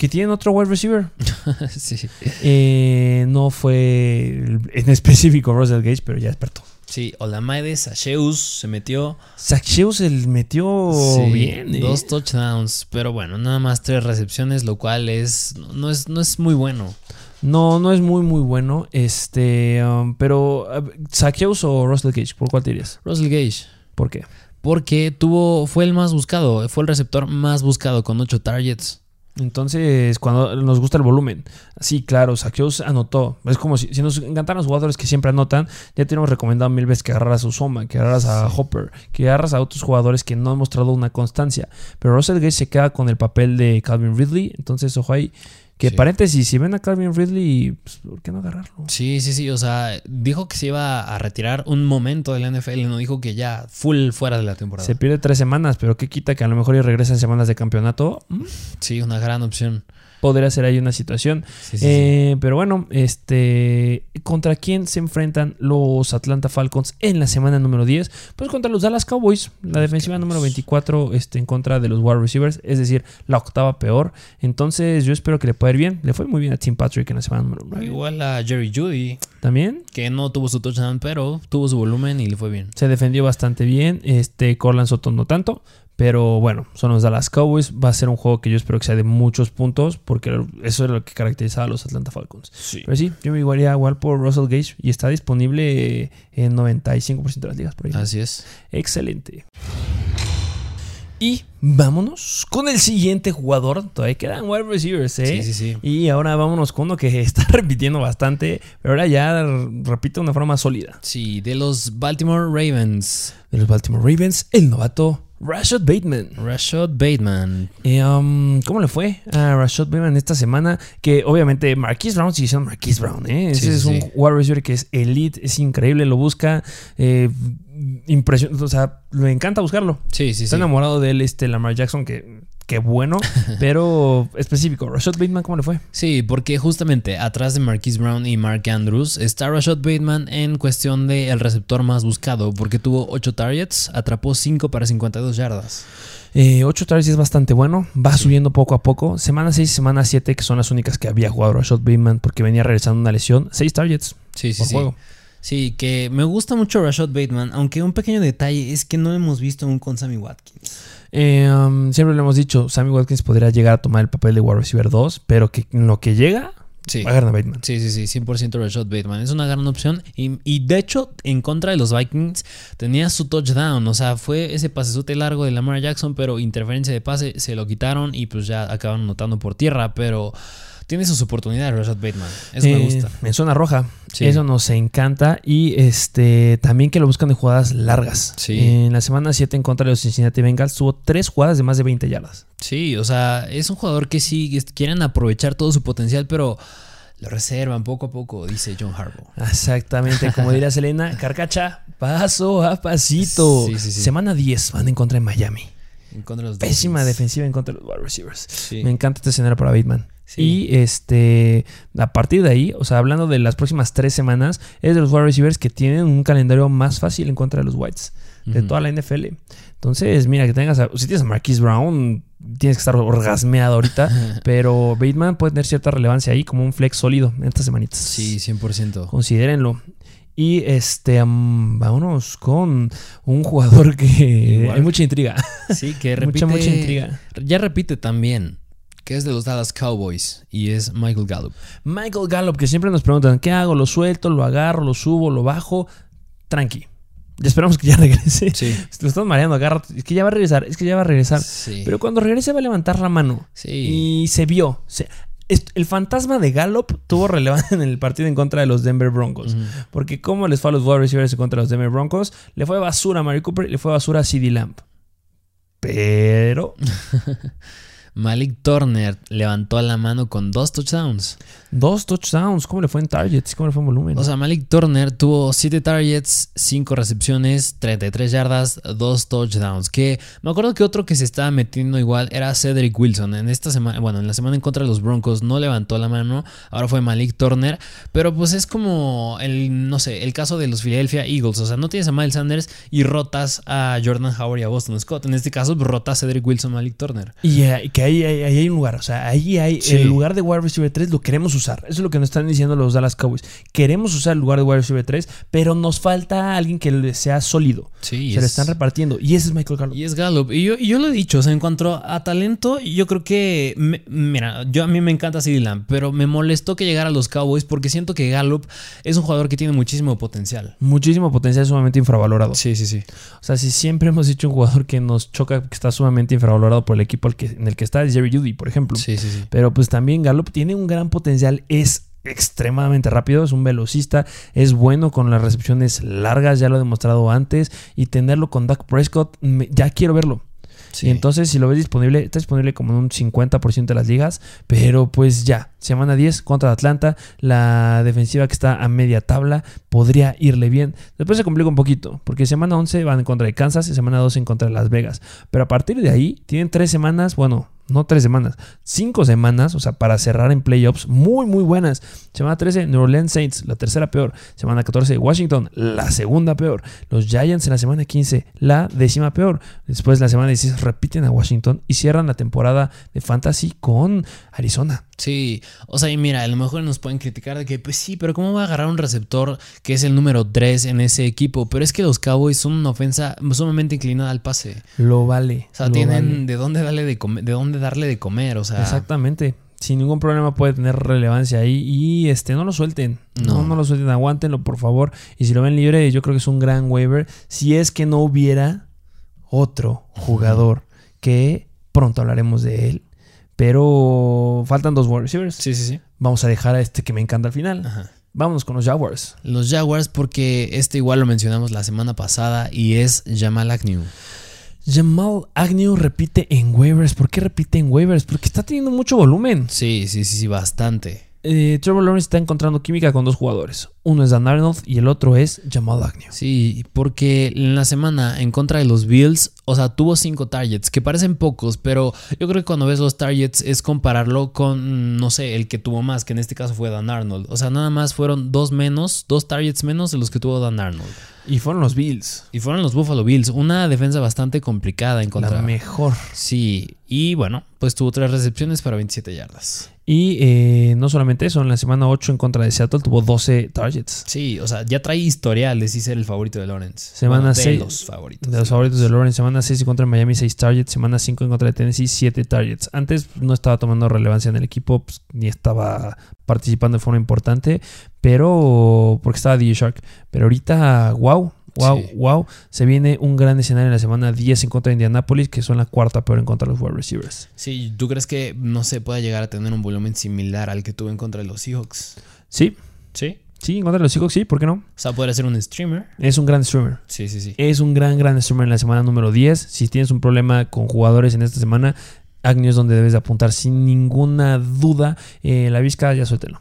que tienen otro wide receiver. sí. Eh, no fue en específico Russell Gage, pero ya despertó. Sí, Olamaide Sasheus se metió Zach Sheus se metió Sí, bien. eh. Dos touchdowns, pero bueno, nada más tres recepciones, lo cual es no, es no es muy bueno. No, no es muy, muy bueno. Este, um, pero uh, Zach Sheus o Russell Gage, ¿por cuál te dirías? Russell Gage, ¿Por qué? porque tuvo fue el más buscado, fue el receptor más buscado con ocho targets. Entonces, cuando nos gusta el volumen, sí, claro, Saqueos anotó. Es como si, si nos encantan los jugadores que siempre anotan, ya te hemos recomendado mil veces que agarras a Usoma, que agarras a Hopper, que agarras a otros jugadores que no han mostrado una constancia. Pero Russell Gage se queda con el papel de Calvin Ridley, entonces, ojo ahí. Que Sí. paréntesis, si ven a Calvin Ridley, pues, ¿por qué no agarrarlo? Sí, sí, sí, o sea, dijo que se iba a retirar un momento de la NFL, no dijo que ya full fuera de la temporada. Se pierde tres semanas, pero qué quita que a lo mejor y regresa en semanas de campeonato. Mm, Sí, una gran opción. Podría ser ahí una situación. Sí, sí, sí. Eh, Pero bueno, este ¿contra quién se enfrentan los Atlanta Falcons en la semana número 10? Pues contra los Dallas Cowboys, la defensiva Cowboys. número 24 este, en contra de los wide receivers, es decir, la octava peor. Entonces yo espero que le pueda ir bien. Le fue muy bien a Tim Patrick en la semana número 9. Igual a Jerry Judy, También que no tuvo su touchdown, pero tuvo su volumen y le fue bien. se defendió bastante bien. Este Corland Soto no tanto. Pero bueno, son los Dallas Cowboys. Va a ser un juego que yo espero que sea de muchos puntos. Porque eso es lo que caracterizaba a los Atlanta Falcons. Sí. Pero sí, yo me igualaría igual por Russell Gage y está disponible en 95% de las ligas por ahí. Así es. Excelente. Y vámonos con el siguiente jugador. Todavía quedan wide receivers, ¿eh? Sí, sí, sí. Y ahora vámonos con uno que está repitiendo bastante, pero ahora ya repite de una forma sólida. Sí, de los Baltimore Ravens. De los Baltimore Ravens, el novato Rashad Bateman. Rashad Bateman. Eh, um, ¿Cómo le fue a Rashad Bateman esta semana? Que obviamente Marquise Brown sigue siendo Marquise Brown. ¿eh? Ese Sí, es sí, un sí. wide receiver que es elite, es increíble, lo busca. Eh, impresión, o sea, le encanta buscarlo. Sí, sí, Está sí. enamorado de él, este Lamar Jackson, que, que bueno, pero específico. Rashad Bateman, ¿cómo le fue? Sí, porque justamente atrás de Marquise Brown y Mark Andrews está Rashad Bateman en cuestión de el receptor más buscado, porque tuvo 8 targets, atrapó 5 para 52 yardas. Eh, 8 targets es bastante bueno, va subiendo poco a poco. Semana 6 y semana 7, que son las únicas que había jugado Rashad Bateman porque venía regresando una lesión. 6 targets Sí, sí, por sí. juego. Sí, que me gusta mucho Rashad Bateman, aunque un pequeño detalle es que no hemos visto aún con Sammy Watkins. Eh, um, siempre le hemos dicho, Sammy Watkins podría llegar a tomar el papel de wide receiver 2, pero que en lo que llega, Sí. a Bateman. Sí, sí, sí, 100% Rashad Bateman. Es una gran opción. Y, y de hecho, en contra de los Vikings, tenía su touchdown. O sea, fue ese pasesote largo de Lamar Jackson, pero interferencia de pase, se lo quitaron y pues ya acabaron notando por tierra. Pero tiene sus oportunidades Rashad Bateman. Eso me Eh, gusta. En zona roja. Sí. Eso nos encanta. Y este también que lo buscan de jugadas largas. Sí. En la semana 7 en contra de los Cincinnati Bengals tuvo tres jugadas de más de 20 yardas. Sí, o sea, es un jugador que sí quieren aprovechar todo su potencial, pero lo reservan poco a poco, dice John Harbaugh. Exactamente, como diría Selena, carcacha, paso a pasito. Sí, sí, sí. Semana 10 van en contra de Miami. En contra de los Pésima defensiva en contra de los wide receivers. Sí. Me encanta este escenario para Bateman. Sí. Y este, a partir de ahí, o sea, hablando de las próximas tres semanas, es de los wide receivers que tienen un calendario más fácil en contra de los Whites de toda la NFL. Entonces, mira, que tengas, a- si tienes a Marquise Brown, tienes que estar orgasmeado ahorita, pero Bateman puede tener cierta relevancia ahí como un flex sólido en estas semanitas. Sí, 100%. Considérenlo. Y este, vámonos con un jugador que Igual. hay mucha intriga. Sí, que repite. mucha, mucha intriga. Ya repite también. Que es de los Dallas Cowboys. Y es Michael Gallup. Michael Gallup, que siempre nos preguntan, ¿qué hago? ¿Lo suelto? ¿Lo agarro? ¿Lo subo? ¿Lo bajo? Tranqui. Ya esperamos que ya regrese. Sí. Lo estamos mareando, agarra. Es que ya va a regresar, es que ya va a regresar. Sí. Pero cuando regrese va a levantar la mano. Sí. Y se vio. Se- el fantasma de Gallup tuvo relevancia en el partido en contra de los Denver Broncos. Porque como les fue a los wide receivers en contra de los Denver Broncos, le fue basura a Mary Cooper y le fue basura a CD Lamb. Pero Malik Turner levantó la mano con dos touchdowns. dos touchdowns, ¿cómo le fue en targets? ¿Cómo le fue en volumen? O sea, Malik Turner tuvo 7 targets, 5 recepciones, 33 yardas, 2 touchdowns. Que me acuerdo que otro que se estaba metiendo igual era Cedric Wilson. En esta semana, bueno, en la semana en contra de los Broncos no levantó la mano. Ahora fue Malik Turner. Pero pues es como el, no sé, el caso de los Philadelphia Eagles. O sea, no tienes a Miles Sanders y rotas a Jordan Howard y a Boston Scott. En este caso, rotas a Cedric Wilson, Malik Turner. Y eh, que ahí, ahí- ahí hay un lugar. O sea, ahí hay Sí. el lugar de wide receiver 3 lo queremos usar. Eso es lo que nos están diciendo los Dallas Cowboys. Queremos usar el lugar de wide receiver 3, pero nos falta alguien que sea sólido. Sí, Se le es- están repartiendo. Y ese es Michael Gallup. Y es Gallup. Y yo, y yo lo he dicho, o sea, en cuanto a talento, yo creo que. me- mira, yo a mí me encanta CeeDee Lamb, pero me molestó que llegara a los Cowboys porque siento que Gallup es un jugador que tiene muchísimo potencial. Muchísimo potencial sumamente infravalorado. Sí, sí, sí. O sea, si siempre hemos dicho un jugador que nos choca, que está sumamente infravalorado por el equipo al que, en el que está, es Jerry Judy, por ejemplo. Sí, sí, sí. Pero pues también Gallup tiene un gran potencial, es extremadamente rápido, es un velocista, es bueno con las recepciones largas, ya lo he demostrado antes, y tenerlo con Dak Prescott, me- ya quiero verlo. Sí. Y entonces, si lo ves disponible, está disponible como en un 50% de las ligas, pero pues ya, semana 10 contra Atlanta, la defensiva que está a media tabla podría irle bien. Después se complica un poquito, porque semana 11 van en contra de Kansas y semana 12 en contra de Las Vegas. Pero a partir de ahí, tienen tres semanas, bueno, no tres semanas, cinco semanas, o sea, para cerrar en playoffs muy, muy buenas. Semana 13, New Orleans Saints, la tercera peor. Semana 14, Washington, la segunda peor. Los Giants en la semana 15, la décima peor. Después, la semana 16, repiten a Washington y cierran la temporada de Fantasy con Arizona. Sí, o sea, y mira, a lo mejor nos pueden criticar de que, pues sí, pero ¿cómo va a agarrar un receptor que es el número 3 en ese equipo? Pero es que los Cowboys son una ofensa sumamente inclinada al pase. Lo vale. O sea, tienen vale. de dónde darle de comer, de dónde darle de comer, o sea. Exactamente. Sin ningún problema puede tener relevancia ahí. Y este, no lo suelten. No. No. no, lo suelten, aguántenlo, por favor. Y si lo ven libre, yo creo que es un gran waiver. Si es que no hubiera otro jugador que pronto hablaremos de él. Pero faltan dos wide receivers. Sí, sí, sí. Vamos a dejar a este que me encanta al final. Ajá. Vámonos con los Jaguars. Los Jaguars, porque este igual lo mencionamos la semana pasada y es Jamal Agnew. Jamal Agnew repite en waivers. ¿Por qué repite en waivers? Porque está teniendo mucho volumen. Sí, sí, sí, sí, bastante. Eh, Trevor Lawrence está encontrando química con dos jugadores. Uno es Dan Arnold y el otro es Jamal Agnew. Sí, porque en la semana en contra de los Bills, o sea, tuvo cinco targets, que parecen pocos, pero yo creo que cuando ves los targets es compararlo con, no sé, el que tuvo más, que en este caso fue Dan Arnold. O sea, nada más fueron dos menos, dos targets menos de los que tuvo Dan Arnold. Y fueron los Bills. Y fueron los Buffalo Bills, una defensa bastante complicada en contra. La mejor. Sí, y bueno, pues tuvo tres recepciones para 27 yardas. Y eh, no solamente eso, en la semana 8 en contra de Seattle tuvo 12 targets. Sí, o sea, ya trae historial de sí ser el favorito de Lawrence. Semana Bueno, de seis- los favoritos. De los favoritos de Lawrence, semana 6 en contra de Miami, 6 targets. Semana 5 en contra de Tennessee, 7 targets. Antes no estaba tomando relevancia en el equipo, pues, ni estaba participando de forma importante, pero porque estaba DJ Shark. Pero ahorita, wow, wow, Sí. wow. Se viene un gran escenario en la semana 10 en contra de Indianapolis, que son la cuarta peor en contra de los wide receivers. Sí, ¿tú crees que no se pueda llegar a tener un volumen similar al que tuvo en contra de los Seahawks? Sí, Sí. Sí, en contra de los Seahawks, sí, ¿por qué no? O sea, podría ser un streamer. Es un gran streamer. Sí, sí, sí. Es un gran, gran streamer en la semana número 10. Si tienes un problema con jugadores en esta semana, Agnew es donde debes de apuntar sin ninguna duda. Eh, la Vizca, ya suéltelo.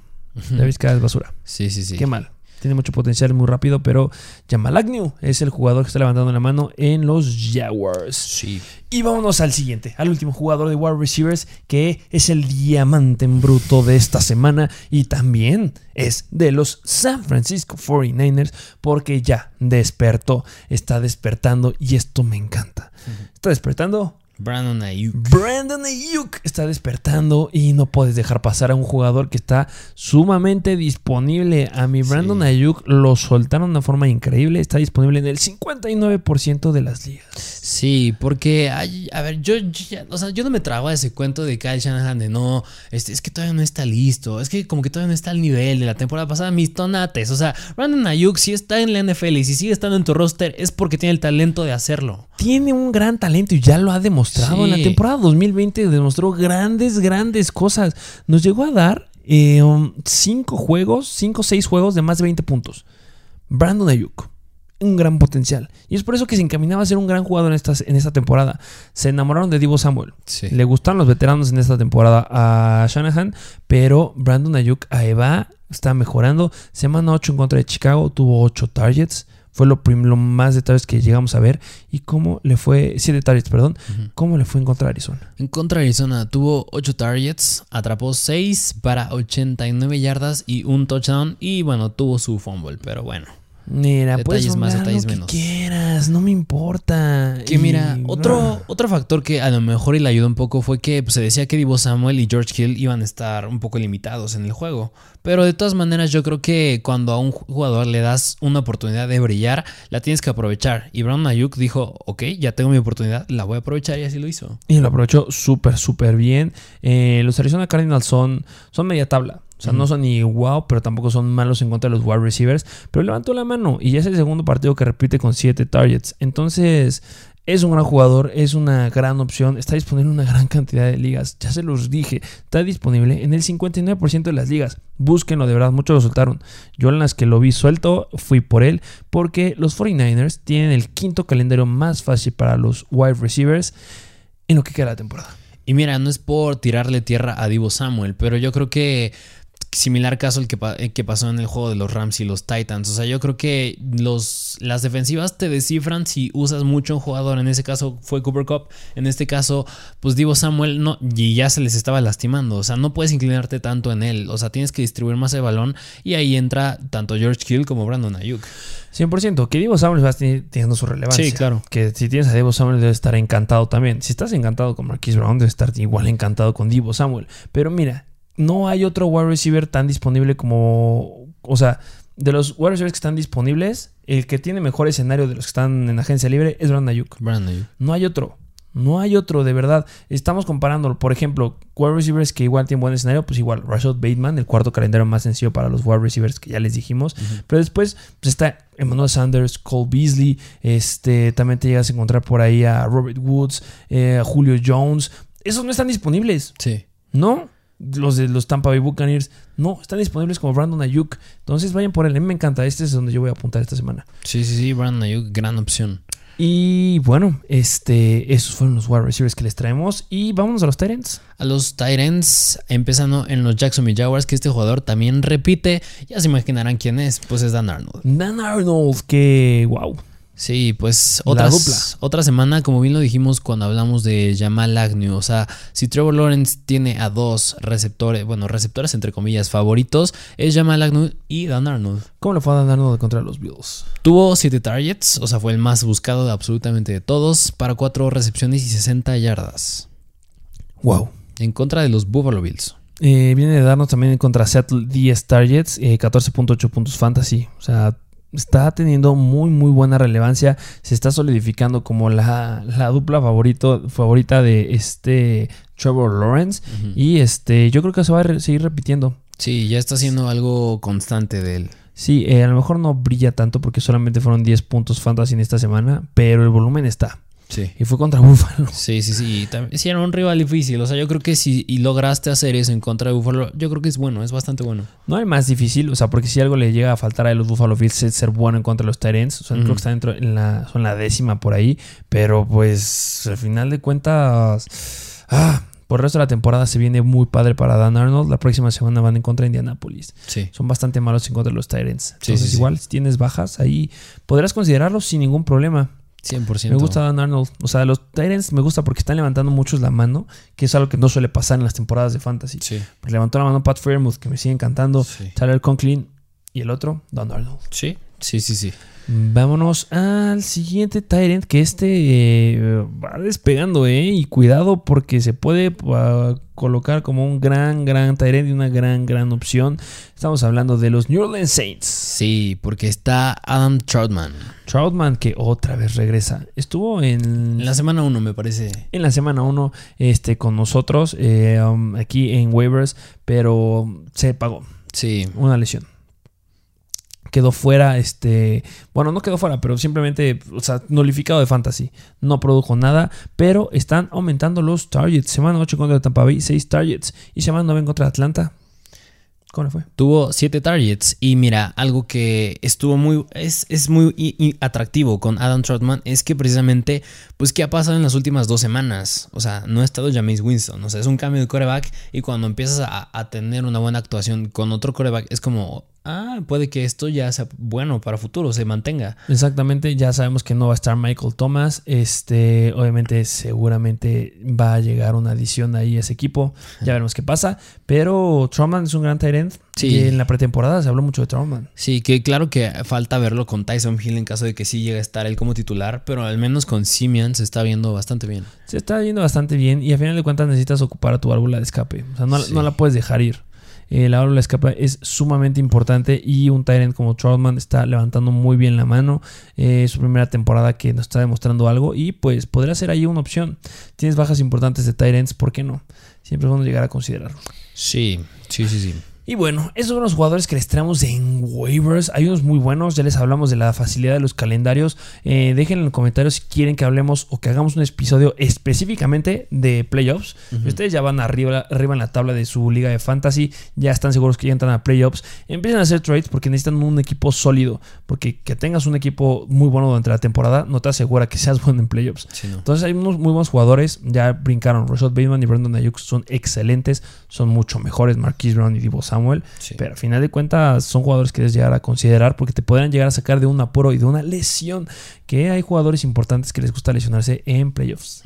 La Vizca es basura. Sí, sí, sí. Qué mal. Tiene mucho potencial, muy rápido, pero Jamal Agnew es el jugador que está levantando la mano en los Jaguars. Sí. Y vámonos al siguiente, al último jugador de wide receivers, que es el diamante en bruto de esta semana y también es de los San Francisco 49ers, porque ya despertó, está despertando y esto me encanta. Está despertando Brandon Ayuk. Brandon Ayuk está despertando y no puedes dejar pasar a un jugador que está sumamente disponible. A mi Brandon Sí. Ayuk lo soltaron de una forma increíble. Está disponible en el 59% de las ligas. Sí, porque, ay, a ver, yo, yo ya- o sea, yo no me trago a ese cuento de Kyle Shanahan de no, este, es que todavía no está listo, es que como que todavía no está al nivel de la temporada pasada, mis tonates, o sea, Brandon Ayuk si está en la NFL y si sigue estando en tu roster es porque tiene el talento de hacerlo. Tiene un gran talento y ya lo ha demostrado. En la temporada 2020 demostró grandes, grandes cosas. Nos llegó a dar eh, um, cinco juegos, cinco o seis juegos de más de 20 puntos. Brandon Ayuk. Un gran potencial. Y es por eso que se encaminaba a ser un gran jugador en esta, en esta temporada. Se enamoraron de Divo Samuel. Sí. Le gustaron los veteranos en esta temporada a Shanahan, pero Brandon Ayuk ahí va, está mejorando. Semana 8 en contra de Chicago, tuvo 8 targets. Fue lo, lo más de targets que llegamos a ver. ¿Y cómo le fue? 7 targets, perdón. ¿Cómo le fue en contra de Arizona? En contra de Arizona tuvo 8 targets, atrapó 6 para 89 yardas y un touchdown y bueno, tuvo su fumble, pero bueno. Mira, Detalles puedes más, detalles lo que menos. quieras, no me importa. Que mira, otro, otro factor que a lo mejor y le ayudó un poco fue que pues, se decía que Divo Samuel y George Hill iban a estar un poco limitados en el juego. Pero de todas maneras, yo creo que cuando a un jugador le das una oportunidad de brillar, la tienes que aprovechar. Y Brown Ayuk dijo, ok, ya tengo mi oportunidad, la voy a aprovechar y así lo hizo. Y lo aprovechó súper, súper bien. Eh, los Arizona Cardinals son, son media tabla. O sea, no son ni wow, pero tampoco son malos en contra de los wide receivers. Pero levantó la mano y ya es el segundo partido que repite con 7 targets. Entonces, es un gran jugador, es una gran opción. Está disponible en una gran cantidad de ligas. Ya se los dije, está disponible en el 59% de las ligas. Búsquenlo, de verdad, muchos lo soltaron. Yo en las que lo vi suelto fui por él porque los 49ers tienen el quinto calendario más fácil para los wide receivers en lo que queda de la temporada. Y mira, no es por tirarle tierra a Divo Samuel, pero yo creo que similar caso el que, eh, que pasó en el juego de los Rams y los Titans. O sea, yo creo que los, las defensivas te descifran si usas mucho un jugador. En ese caso fue Cooper Cup. En este caso, pues Divo Samuel no, y ya se les estaba lastimando. O sea, no puedes inclinarte tanto en él. O sea, tienes que distribuir más el balón. Y ahí entra tanto George Hill como Brandon Ayuk. 100%. Que Divo Samuel va teniendo su relevancia. Sí, claro. Que si tienes a Divo Samuel debe estar encantado también. Si estás encantado con Marquise Brown, debe estar igual encantado con Divo Samuel. Pero mira, no hay otro wide receiver tan disponible como... O sea, de los wide receivers que están disponibles, el que tiene mejor escenario de los que están en agencia libre es Brandon Ayuk. Brandon Ayuk. No hay otro. No hay otro, de verdad. Estamos comparándolo. Por ejemplo, wide receivers que igual tienen buen escenario, pues igual, Rashad Bateman, el cuarto calendario más sencillo para los wide receivers que ya les dijimos. Pero después pues está Emmanuel Sanders, Cole Beasley. Este, también te llegas a encontrar por ahí a Robert Woods, eh, a Julio Jones. Esos no están disponibles, Sí. ¿no? Los de los Tampa Bay Buccaneers no están disponibles como Brandon Ayuk. Entonces vayan por él. A mí me encanta. Este es donde yo voy a apuntar esta semana. Sí, sí, sí. Brandon Ayuk, gran opción. Y bueno, este, esos fueron los wide receivers que les traemos. Y vámonos a los Tyrants. A los Titans, empezando en los Jacksonville Jaguars, que este jugador también repite. Ya se imaginarán quién es, pues es Dan Arnold. Dan Arnold, que wow. Sí, pues La otras- dupla. otra semana, como bien lo dijimos cuando hablamos de Jamal Agnew. O sea, si Trevor Lawrence tiene a dos receptores, bueno, receptores entre comillas favoritos, es Jamal Agnew y Dan Arnold. ¿Cómo le fue a Dan Arnold contra los Bills? Tuvo 7 targets, o sea, fue el más buscado de absolutamente de todos, para 4 recepciones y 60 yardas. Wow. En contra de los Buffalo Bills. Eh, viene de darnos también contra Seattle 10 targets, eh, 14.8 puntos fantasy. O sea, está teniendo muy, muy buena relevancia. Se está solidificando como la, la dupla favorito, favorita de este Trevor Lawrence. Y este, yo creo que se va a seguir repitiendo. Sí, ya está haciendo algo constante de él. Sí, eh, a lo mejor no brilla tanto porque solamente fueron 10 puntos fantasy en esta semana, pero el volumen está. Sí. Y fue contra Buffalo. Sí, sí, sí. también- Sí, era un rival difícil. O sea, yo creo que si y lograste hacer eso en contra de Buffalo, yo creo que es bueno, es bastante bueno. No hay más difícil, o sea, porque si algo le llega a faltar a los Buffalo Bills es ser bueno en contra de los Tyrants. O sea, creo que está dentro en la, son la décima por ahí. Pero pues al final de cuentas. Ah, por el resto de la temporada se viene muy padre para Dan Arnold. La próxima semana van en contra de Indianapolis. Sí. Son bastante malos en contra de los Tyrants. Entonces, sí, sí. igual, si tienes bajas ahí, podrás considerarlos sin ningún problema. 100%. Me gusta Dan Arnold. O sea, los Tyrants me gusta porque están levantando muchos la mano, que es algo que no suele pasar en las temporadas de Fantasy. Sí. Pues levantó la mano Pat Fairmouth, que me sigue encantando. Sí. Tyler Conklin y el otro, Don Arnold. Sí. Sí, sí, sí. Vámonos al siguiente Tyrant, que este eh, va despegando, ¿eh? Y cuidado porque se puede uh, colocar como un gran, gran Tyrant y una gran, gran opción. Estamos hablando de los New Orleans Saints. Sí, porque está Adam Troutman. Troutman que otra vez regresa. Estuvo en... En la semana 1 me parece. En la semana 1 este, con nosotros eh, um, aquí en waivers, pero se pagó. Sí. Una lesión quedó fuera, este, bueno, no quedó fuera, pero simplemente, o sea, nulificado de fantasy. No produjo nada, pero están aumentando los targets. Semana 8 contra Tampa Bay, 6 targets. Y semana 9 contra Atlanta. ¿Cómo le fue? Tuvo 7 targets y mira, algo que estuvo muy, es, es muy atractivo con Adam Trotman es que precisamente, pues, ¿qué ha pasado en las últimas dos semanas? O sea, no ha estado James Winston, o sea, es un cambio de coreback y cuando empiezas a, a tener una buena actuación con otro coreback es como, ah, puede que esto ya sea bueno para futuro, se mantenga. Exactamente, ya sabemos que no va a estar Michael Thomas. Este, obviamente, seguramente va a llegar una adición ahí a ese equipo. Ya veremos qué pasa. Pero Truman es un gran tight. Sí. Y en la pretemporada se habló mucho de Truman. Sí, que claro que falta verlo con Tyson Hill en caso de que sí llegue a estar él como titular, pero al menos con Simeon se está viendo bastante bien. Se está viendo bastante bien y a final de cuentas necesitas ocupar a tu válvula de escape. O sea, no, no la puedes dejar ir. Eh, la válvula de escape es sumamente importante y un Tyrant como Troutman está levantando muy bien la mano. Eh, su primera temporada que nos está demostrando algo y pues podría ser ahí una opción. Tienes bajas importantes de Tyrants, ¿por qué no? Siempre es bueno llegar a considerarlo. Sí, sí, sí, sí. Y bueno, esos son los jugadores que les traemos en waivers. Hay unos muy buenos, ya les hablamos de la facilidad de los calendarios. Eh, dejen en los comentarios si quieren que hablemos o que hagamos un episodio específicamente de playoffs. ustedes ya van arriba, arriba en la tabla de su liga de fantasy, ya están seguros que ya entran a playoffs, empiecen a hacer trades porque necesitan un equipo sólido. Porque que tengas un equipo muy bueno durante la temporada no te asegura que seas bueno en playoffs. Entonces hay unos muy buenos jugadores, ya brincaron. Rashad Bateman y Brandon Ayuk son excelentes, son mucho mejores. Marquise Brown y Divo Samuel. Pero al final de cuentas son jugadores que debes llegar a considerar porque te podrían llegar a sacar de un apuro y de una lesión. Que hay jugadores importantes que les gusta lesionarse en playoffs.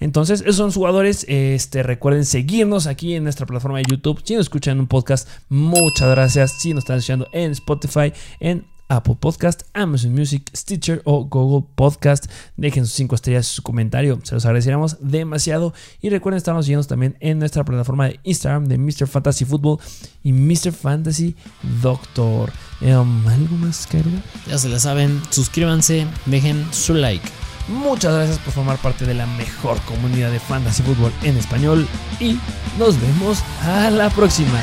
Entonces, esos son jugadores. Este, recuerden seguirnos aquí en nuestra plataforma de YouTube. Si nos escuchan en un podcast, muchas gracias. Si nos están escuchando en Spotify, en Apple Podcast, Amazon Music, Stitcher o Google Podcast. Dejen sus 5 estrellas y su comentario, se los agradeceríamos demasiado. Y recuerden estarnos siguiendo también en nuestra plataforma de Instagram de Mr. Fantasy Football y Mr. Fantasy Doctor. Um, ¿Algo más que Ya se la saben, suscríbanse, dejen su like. Muchas gracias por formar parte de la mejor comunidad de fantasy fútbol en español y nos vemos a la próxima.